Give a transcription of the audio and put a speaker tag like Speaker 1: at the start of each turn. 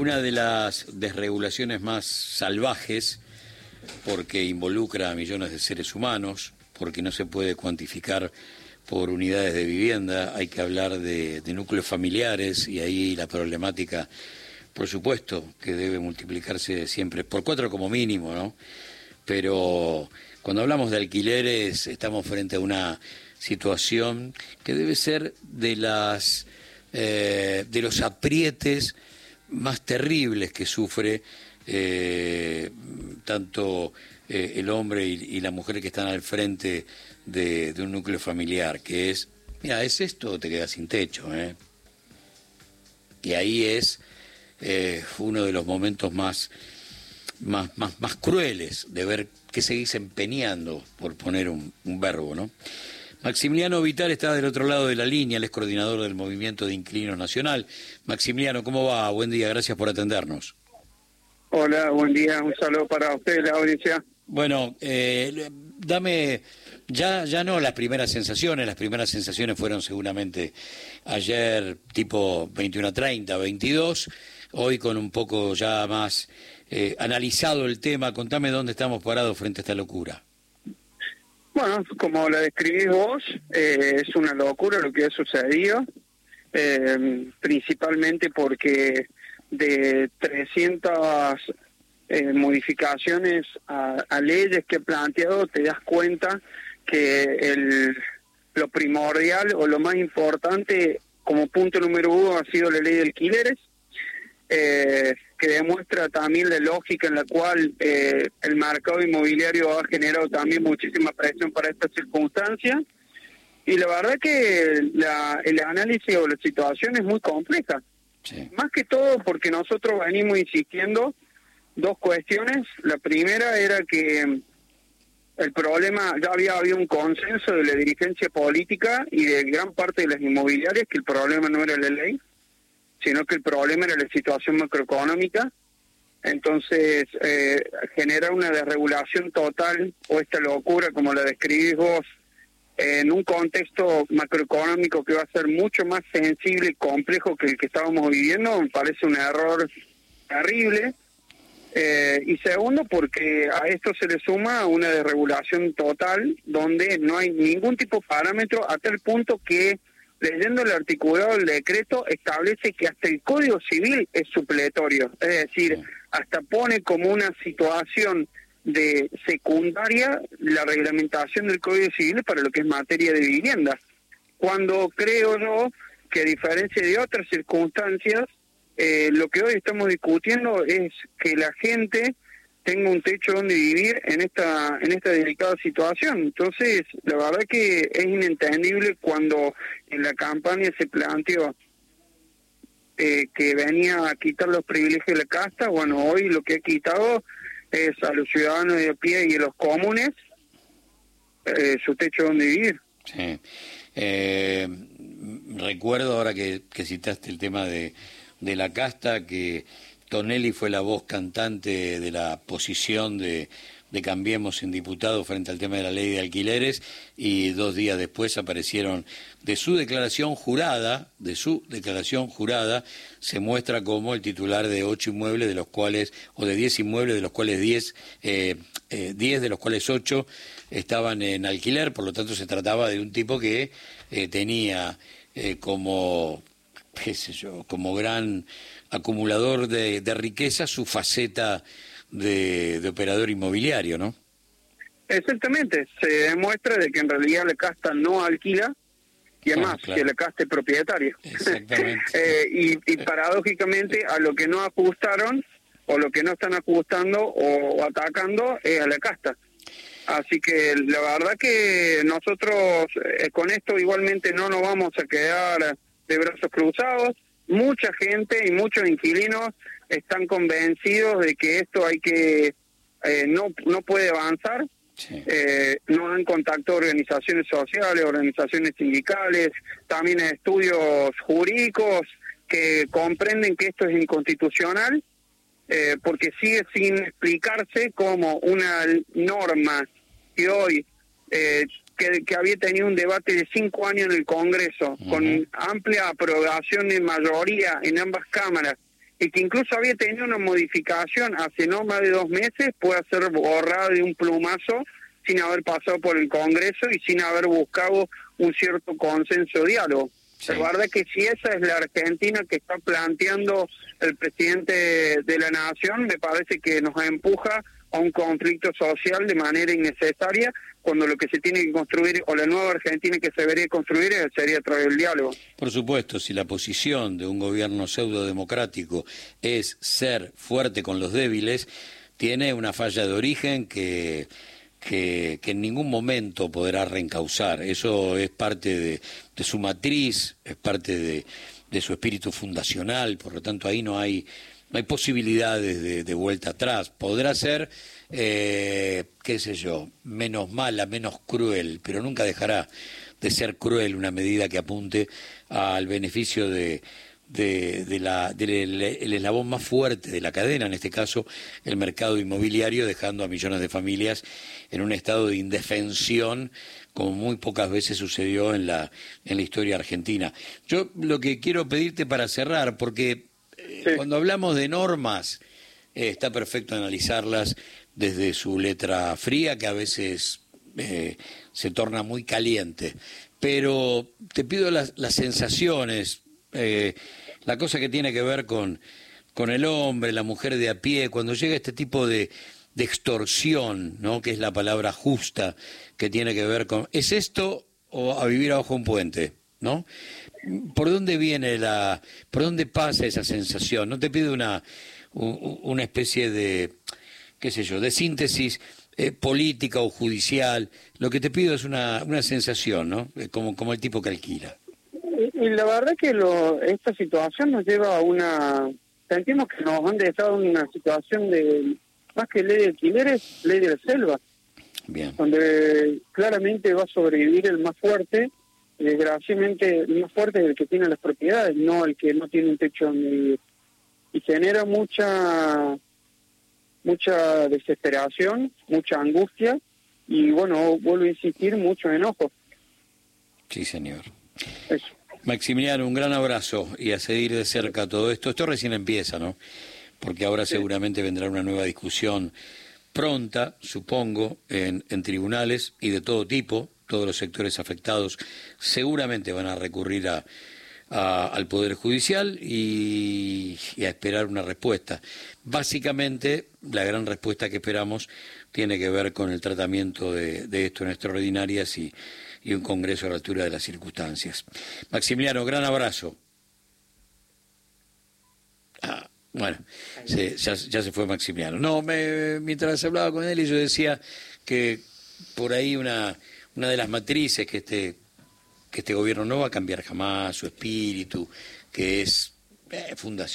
Speaker 1: una de las desregulaciones más salvajes, porque involucra a millones de seres humanos, porque no se puede cuantificar por unidades de vivienda, hay que hablar de, núcleos familiares y ahí la problemática, por supuesto, que debe multiplicarse siempre por cuatro como mínimo, ¿no? Pero cuando hablamos de alquileres estamos frente a una situación que debe ser de las eh, de los aprietes más terribles que sufre eh, tanto eh, el hombre y, la mujer que están al frente de, un núcleo familiar, que es, mira, es esto te quedas sin techo. ¿eh? Y ahí es eh, uno de los momentos más, más, más, más crueles de ver que seguís empeñando, por poner un, un verbo, ¿no? Maximiliano Vital está del otro lado de la línea, él es coordinador del Movimiento de Inclino Nacional. Maximiliano, ¿cómo va? Buen día, gracias por atendernos.
Speaker 2: Hola, buen día, un saludo para usted, la audiencia.
Speaker 1: Bueno, eh, dame ya ya no las primeras sensaciones, las primeras sensaciones fueron seguramente ayer tipo 21.30, 22, hoy con un poco ya más eh, analizado el tema, contame dónde estamos parados frente a esta locura.
Speaker 2: Bueno, como la describís vos, eh, es una locura lo que ha sucedido, eh, principalmente porque de 300 eh, modificaciones a, leyes que he planteado, te das cuenta que el, lo primordial o lo más importante como punto número uno ha sido la ley de alquileres, eh, que demuestra también la lógica en la cual eh, el mercado inmobiliario ha generado también muchísima presión para esta circunstancia. Y la verdad que la, el análisis o la situación es muy compleja. Más que todo porque nosotros venimos insistiendo dos cuestiones. La primera era que el problema, ya había habido un consenso de la dirigencia política y de gran parte de las inmobiliarias que el problema no era la ley, sino que el problema era la situación macroeconómica. Entonces, eh, genera una desregulación total o esta locura, como la describís vos, en un contexto macroeconómico que va a ser mucho más sensible y complejo que el que estábamos viviendo, me parece un error terrible. Eh, y segundo, porque a esto se le suma una desregulación total donde no hay ningún tipo de parámetro hasta el punto que, leyendo el articulado del decreto, establece que hasta el Código Civil es supletorio. Es decir, hasta pone como una situación de secundaria la reglamentación del Código Civil para lo que es materia de vivienda. Cuando creo yo que a diferencia de otras circunstancias, eh, lo que hoy estamos discutiendo es que la gente tenga un techo donde vivir en esta en esta delicada situación. Entonces, la verdad que es inentendible cuando en la campaña se planteó eh, que venía a quitar los privilegios de la casta, bueno, hoy lo que ha quitado es a los ciudadanos de pie y a los comunes eh, su techo donde vivir.
Speaker 1: Sí. recuerdo ahora que citaste el tema de de la casta que Tonelli fue la voz cantante de la posición de, de Cambiemos en diputado frente al tema de la ley de alquileres y dos días después aparecieron de su declaración jurada, de su declaración jurada, se muestra como el titular de ocho inmuebles de los cuales, o de diez inmuebles de los cuales diez, eh, eh, diez de los cuales ocho estaban en alquiler, por lo tanto se trataba de un tipo que eh, tenía como qué sé yo, como gran acumulador de, riqueza su faceta de, operador inmobiliario, ¿no?
Speaker 2: Exactamente, se demuestra de que en realidad la casta no alquila y además ah, que la casta es propietario. Exactamente. Eh, y, paradójicamente a lo que no ajustaron o lo que no están ajustando o, atacando es a la casta. Así que la verdad que nosotros eh, con esto igualmente no nos vamos a quedar de brazos cruzados. Mucha gente y muchos inquilinos están convencidos de que esto hay que eh, no no puede avanzar. Eh, no han contactado organizaciones sociales, organizaciones sindicales, también estudios jurídicos que comprenden que esto es inconstitucional, eh, porque sigue sin explicarse como una norma que hoy eh, que, había tenido un debate de cinco años en el Congreso, con amplia aprobación de mayoría en ambas cámaras, y que incluso había tenido una modificación hace no más de dos meses, pueda ser borrada de un plumazo sin haber pasado por el Congreso y sin haber buscado un cierto consenso diálogo. La verdad que si esa es la Argentina que está planteando el presidente de la Nación, me parece que nos empuja a un conflicto social de manera innecesaria, cuando lo que se tiene que construir, o la nueva Argentina que se debería construir, sería a través del diálogo.
Speaker 1: Por supuesto, si la posición de un gobierno pseudo democrático es ser fuerte con los débiles, tiene una falla de origen que que, en ningún momento podrá reencauzar. Eso es parte de, su matriz, es parte de, su espíritu fundacional, por lo tanto ahí no hay, no hay posibilidades de, vuelta atrás. Podrá ser, eh, qué sé yo, menos mala, menos cruel, pero nunca dejará de ser cruel una medida que apunte al beneficio de, la, del eslabón más fuerte de la cadena, en este caso el mercado inmobiliario, dejando a millones de familias en un estado de indefensión como muy pocas veces sucedió en la, en la historia argentina. Yo lo que quiero pedirte para cerrar, porque eh, cuando hablamos de normas, eh, está perfecto analizarlas desde su letra fría, que a veces eh, se torna muy caliente, pero te pido las, las sensaciones, eh, la cosa que tiene que ver con, con el hombre, la mujer de a pie, cuando llega este tipo de, de extorsión, ¿no? que es la palabra justa, que tiene que ver con, ¿es esto o a vivir abajo un puente? ¿no? ¿Por dónde viene la, por dónde pasa esa sensación? No te pido una, una especie de, qué sé yo, de síntesis eh, política o judicial, lo que te pido es una, una sensación, ¿no? Eh, como, como el tipo que alquila.
Speaker 2: Y, la verdad que lo, esta situación nos lleva a una... Sentimos que nos han dejado en una situación de, más que ley de alquileres, ley de la selva. Bien. Donde claramente va a sobrevivir el más fuerte, desgraciadamente más fuerte es el que tiene las propiedades, no el que no tiene un techo donde vivir. Y genera mucha mucha desesperación, mucha angustia y bueno, vuelvo a insistir, mucho enojo.
Speaker 1: Sí, señor. Eso. Maximiliano, un gran abrazo y a seguir de cerca todo esto. Esto recién empieza, ¿no? Porque ahora seguramente vendrá una nueva discusión pronta, supongo, en, tribunales y de todo tipo. Todos los sectores afectados seguramente van a recurrir al Poder Judicial y, a esperar una respuesta. Básicamente, la gran respuesta que esperamos tiene que ver con el tratamiento de, esto en extraordinarias y un Congreso a la altura de las circunstancias. Maximiliano, gran abrazo. Ah, bueno, ya, se fue Maximiliano. No, me, mientras hablaba con él yo decía que por ahí una, una de las matrices que este, que este gobierno no va a cambiar jamás, su espíritu, que es eh, fundación.